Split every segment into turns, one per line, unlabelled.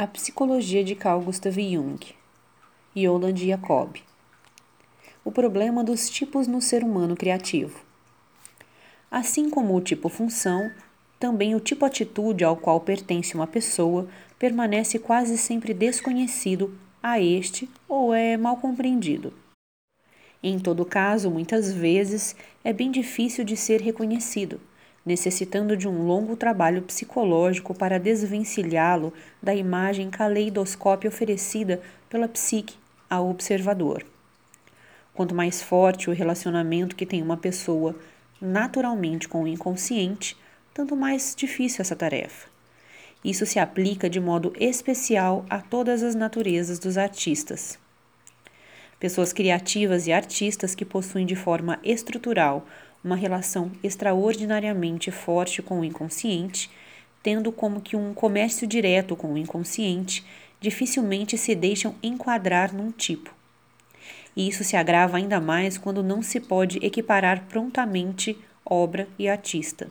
A Psicologia de Carl Gustav Jung, Yolande Jacob. O problema dos tipos no ser humano criativo. Assim como o tipo função, também o tipo atitude ao qual pertence uma pessoa permanece quase sempre desconhecido a este ou é mal compreendido. Em todo caso, muitas vezes é bem difícil de ser reconhecido necessitando de um longo trabalho psicológico para desvencilhá-lo da imagem caleidoscópio oferecida pela psique ao observador. Quanto mais forte o relacionamento que tem uma pessoa naturalmente com o inconsciente, tanto mais difícil essa tarefa. Isso se aplica de modo especial a todas as naturezas dos artistas. Pessoas criativas e artistas que possuem de forma estrutural uma relação extraordinariamente forte com o inconsciente, tendo como que um comércio direto com o inconsciente, dificilmente se deixam enquadrar num tipo. E isso se agrava ainda mais quando não se pode equiparar prontamente obra e artista.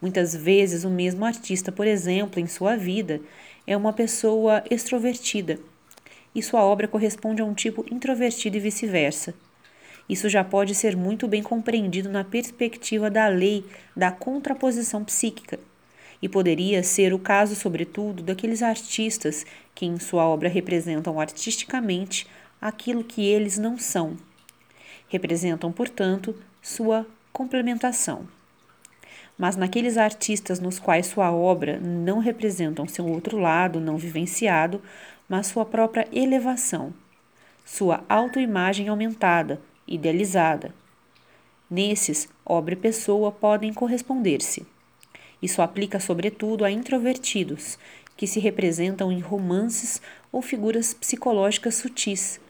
Muitas vezes, o mesmo artista, por exemplo, em sua vida, é uma pessoa extrovertida e sua obra corresponde a um tipo introvertido e vice-versa. Isso já pode ser muito bem compreendido na perspectiva da lei da contraposição psíquica. E poderia ser o caso, sobretudo, daqueles artistas que em sua obra representam artisticamente aquilo que eles não são. Representam, portanto, sua complementação. Mas naqueles artistas nos quais sua obra não representam seu outro lado não vivenciado, mas sua própria elevação, sua autoimagem aumentada, idealizada. Nesses, obra e pessoa podem corresponder-se. Isso aplica sobretudo a introvertidos, que se representam em romances ou figuras psicológicas sutis,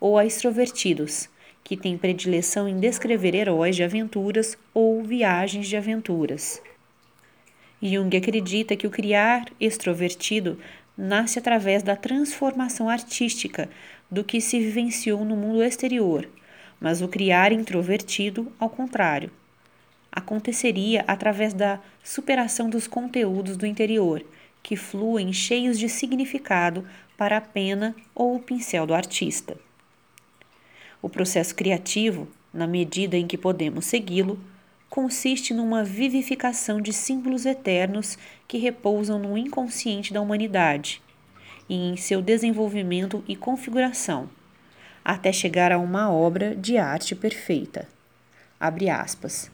ou a extrovertidos, que têm predileção em descrever heróis de aventuras ou viagens de aventuras. Jung acredita que o criar extrovertido nasce através da transformação artística do que se vivenciou no mundo exterior mas o criar introvertido, ao contrário, aconteceria através da superação dos conteúdos do interior, que fluem cheios de significado para a pena ou o pincel do artista. O processo criativo, na medida em que podemos segui-lo, consiste numa vivificação de símbolos eternos que repousam no inconsciente da humanidade e em seu desenvolvimento e configuração até chegar a uma obra de arte perfeita. Abre aspas.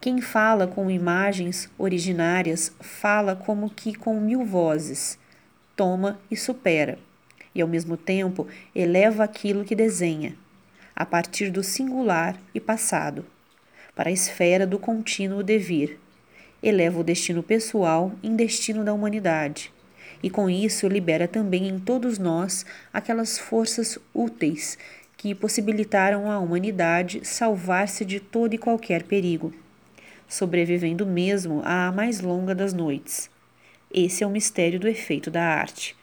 Quem fala com imagens originárias fala como que com mil vozes, toma e supera, e ao mesmo tempo eleva aquilo que desenha, a partir do singular e passado, para a esfera do contínuo devir. Eleva o destino pessoal em destino da humanidade e com isso libera também em todos nós aquelas forças úteis que possibilitaram à humanidade salvar-se de todo e qualquer perigo, sobrevivendo mesmo à mais longa das noites. Esse é o mistério do efeito da arte.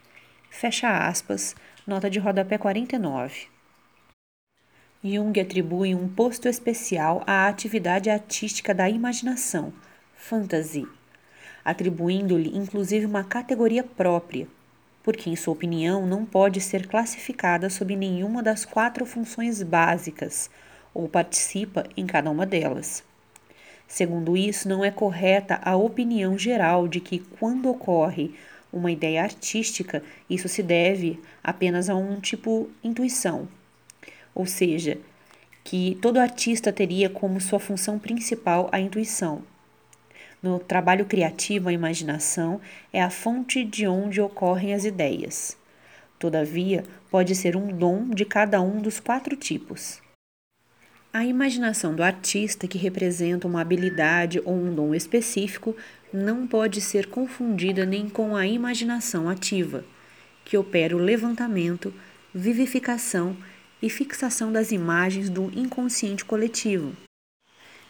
Fecha aspas, nota de rodapé 49. Jung atribui um posto especial à atividade artística da imaginação, fantasy atribuindo-lhe inclusive uma categoria própria, porque, em sua opinião, não pode ser classificada sob nenhuma das quatro funções básicas ou participa em cada uma delas. Segundo isso, não é correta a opinião geral de que, quando ocorre uma ideia artística, isso se deve apenas a um tipo intuição, ou seja, que todo artista teria como sua função principal a intuição, no trabalho criativo, a imaginação é a fonte de onde ocorrem as ideias. Todavia, pode ser um dom de cada um dos quatro tipos. A imaginação do artista, que representa uma habilidade ou um dom específico, não pode ser confundida nem com a imaginação ativa, que opera o levantamento, vivificação e fixação das imagens do inconsciente coletivo,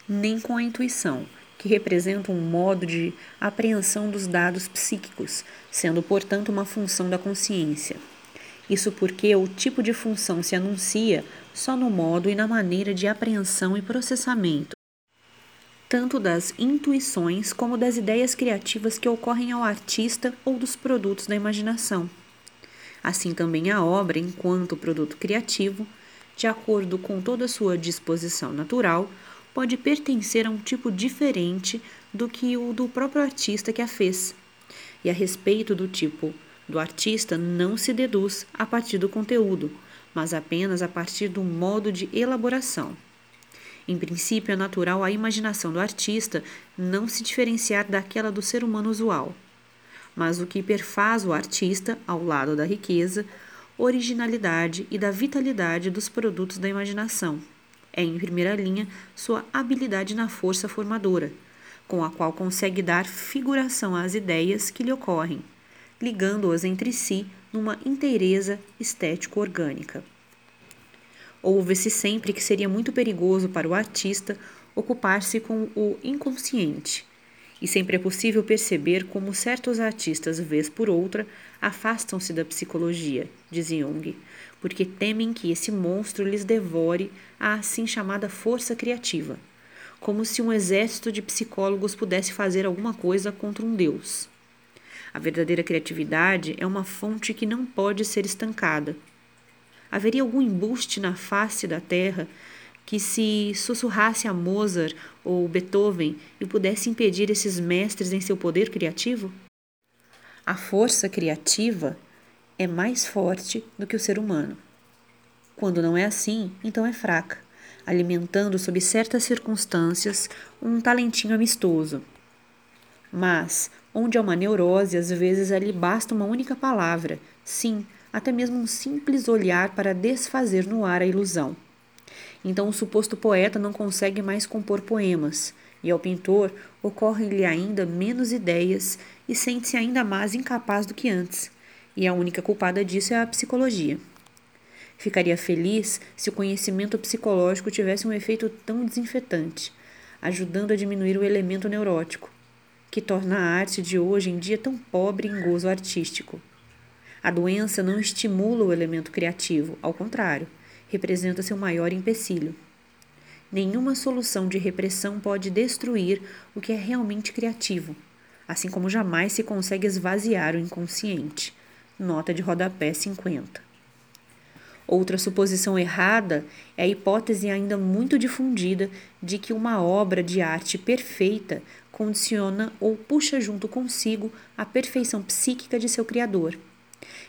nem com a intuição, que representa um modo de apreensão dos dados psíquicos, sendo, portanto, uma função da consciência. Isso porque o tipo de função se anuncia só no modo e na maneira de apreensão e processamento. tanto das intuições como das ideias criativas que ocorrem ao artista ou dos produtos da imaginação. Assim também a obra, enquanto produto criativo, de acordo com toda sua disposição natural, pode pertencer a um tipo diferente do que o do próprio artista que a fez. E a respeito do tipo do artista não se deduz a partir do conteúdo, mas apenas a partir do modo de elaboração. Em princípio, é natural a imaginação do artista não se diferenciar daquela do ser humano usual. Mas o que perfaz o artista, ao lado da riqueza, originalidade e da vitalidade dos produtos da imaginação, é, em primeira linha, sua habilidade na força formadora, com a qual consegue dar figuração às ideias que lhe ocorrem, ligando-as entre si numa inteireza estético-orgânica. Ouve-se sempre que seria muito perigoso para o artista ocupar-se com o inconsciente, e sempre é possível perceber como certos artistas, vez por outra, afastam-se da psicologia, diz Jung, porque temem que esse monstro lhes devore a assim chamada força criativa, como se um exército de psicólogos pudesse fazer alguma coisa contra um deus. A verdadeira criatividade é uma fonte que não pode ser estancada, Haveria algum embuste na face da terra que se sussurrasse a Mozart ou Beethoven e pudesse impedir esses mestres em seu poder criativo? A força criativa é mais forte do que o ser humano. Quando não é assim, então é fraca, alimentando sob certas circunstâncias um talentinho amistoso. Mas, onde há uma neurose, às vezes ali basta uma única palavra, sim, até mesmo um simples olhar para desfazer no ar a ilusão. Então o suposto poeta não consegue mais compor poemas, e ao pintor ocorrem-lhe ainda menos ideias e sente-se ainda mais incapaz do que antes, e a única culpada disso é a psicologia. Ficaria feliz se o conhecimento psicológico tivesse um efeito tão desinfetante, ajudando a diminuir o elemento neurótico, que torna a arte de hoje em dia tão pobre em gozo artístico. A doença não estimula o elemento criativo, ao contrário, representa seu maior empecilho. Nenhuma solução de repressão pode destruir o que é realmente criativo, assim como jamais se consegue esvaziar o inconsciente. Nota de rodapé 50. Outra suposição errada é a hipótese ainda muito difundida de que uma obra de arte perfeita condiciona ou puxa junto consigo a perfeição psíquica de seu criador.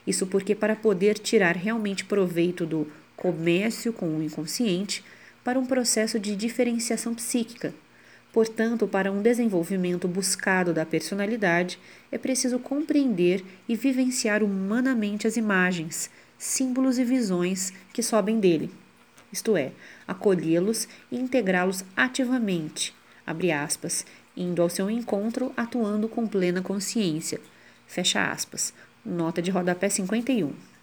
Isso porque, para poder tirar realmente proveito do comércio com o inconsciente, para um processo de diferenciação psíquica. Portanto, para um desenvolvimento buscado da personalidade, é preciso compreender e vivenciar humanamente as imagens, símbolos e visões que sobem dele, isto é, acolhê-los e integrá-los ativamente, abre aspas, indo ao seu encontro atuando com plena consciência, fecha aspas, nota de rodapé 51.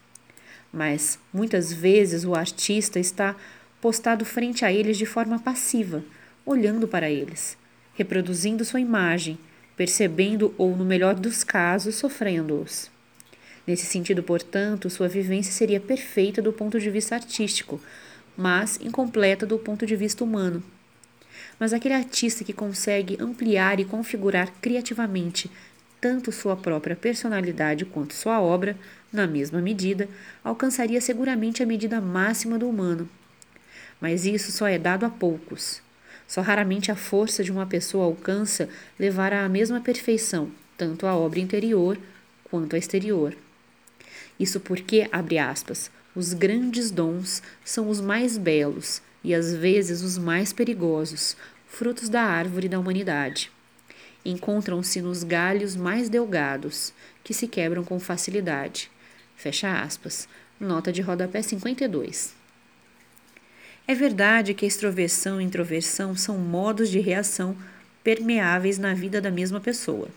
Mas muitas vezes o artista está postado frente a eles de forma passiva, olhando para eles, reproduzindo sua imagem, percebendo ou, no melhor dos casos, sofrendo-os. Nesse sentido, portanto, sua vivência seria perfeita do ponto de vista artístico, mas incompleta do ponto de vista humano. Mas aquele artista que consegue ampliar e configurar criativamente tanto sua própria personalidade quanto sua obra, na mesma medida, alcançaria seguramente a medida máxima do humano. Mas isso só é dado a poucos. Só raramente a força de uma pessoa alcança levar à mesma perfeição, tanto a obra interior quanto a exterior. Isso porque, abre aspas, os grandes dons são os mais belos e às vezes os mais perigosos, frutos da árvore da humanidade encontram-se nos galhos mais delgados, que se quebram com facilidade. Fecha aspas. Nota de rodapé 52. É verdade que extroversão e introversão são modos de reação permeáveis na vida da mesma pessoa.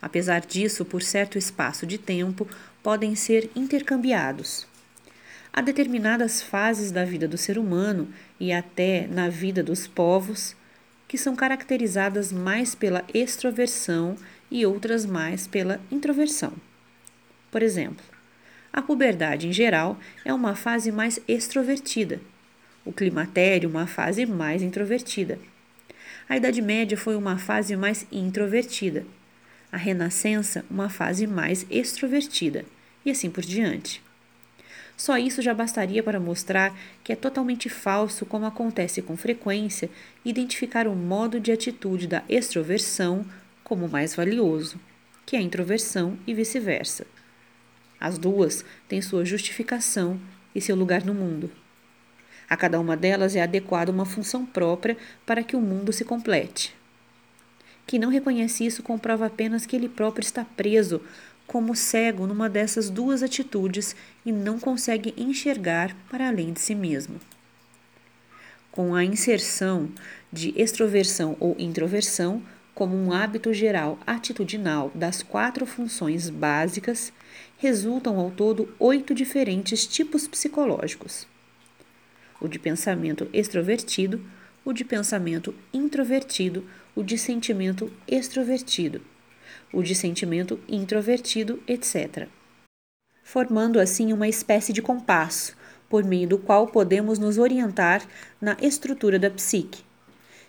Apesar disso, por certo espaço de tempo, podem ser intercambiados. Há determinadas fases da vida do ser humano e até na vida dos povos que são caracterizadas mais pela extroversão e outras mais pela introversão. Por exemplo, a puberdade em geral é uma fase mais extrovertida, o climatério uma fase mais introvertida. A Idade Média foi uma fase mais introvertida, a Renascença, uma fase mais extrovertida, e assim por diante. Só isso já bastaria para mostrar que é totalmente falso, como acontece com frequência, identificar o modo de atitude da extroversão como mais valioso, que a introversão e vice-versa. As duas têm sua justificação e seu lugar no mundo. A cada uma delas é adequada uma função própria para que o mundo se complete. Quem não reconhece isso comprova apenas que ele próprio está preso como cego numa dessas duas atitudes e não consegue enxergar para além de si mesmo. Com a inserção de extroversão ou introversão como um hábito geral atitudinal das quatro funções básicas, resultam ao todo oito diferentes tipos psicológicos: o de pensamento extrovertido, o de pensamento introvertido, o de sentimento extrovertido o de sentimento introvertido, etc. Formando assim uma espécie de compasso, por meio do qual podemos nos orientar na estrutura da psique.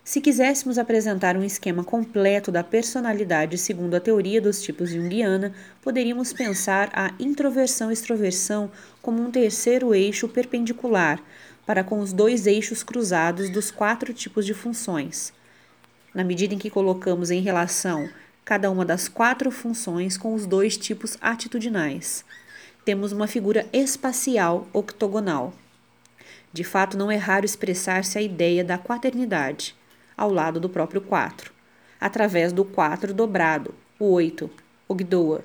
Se quiséssemos apresentar um esquema completo da personalidade segundo a teoria dos tipos junguiana, poderíamos pensar a introversão-extroversão como um terceiro eixo perpendicular para com os dois eixos cruzados dos quatro tipos de funções. Na medida em que colocamos em relação cada uma das quatro funções com os dois tipos atitudinais. Temos uma figura espacial octogonal. De fato, não é raro expressar-se a ideia da quaternidade, ao lado do próprio 4, através do 4 dobrado, o 8, Ogdoa,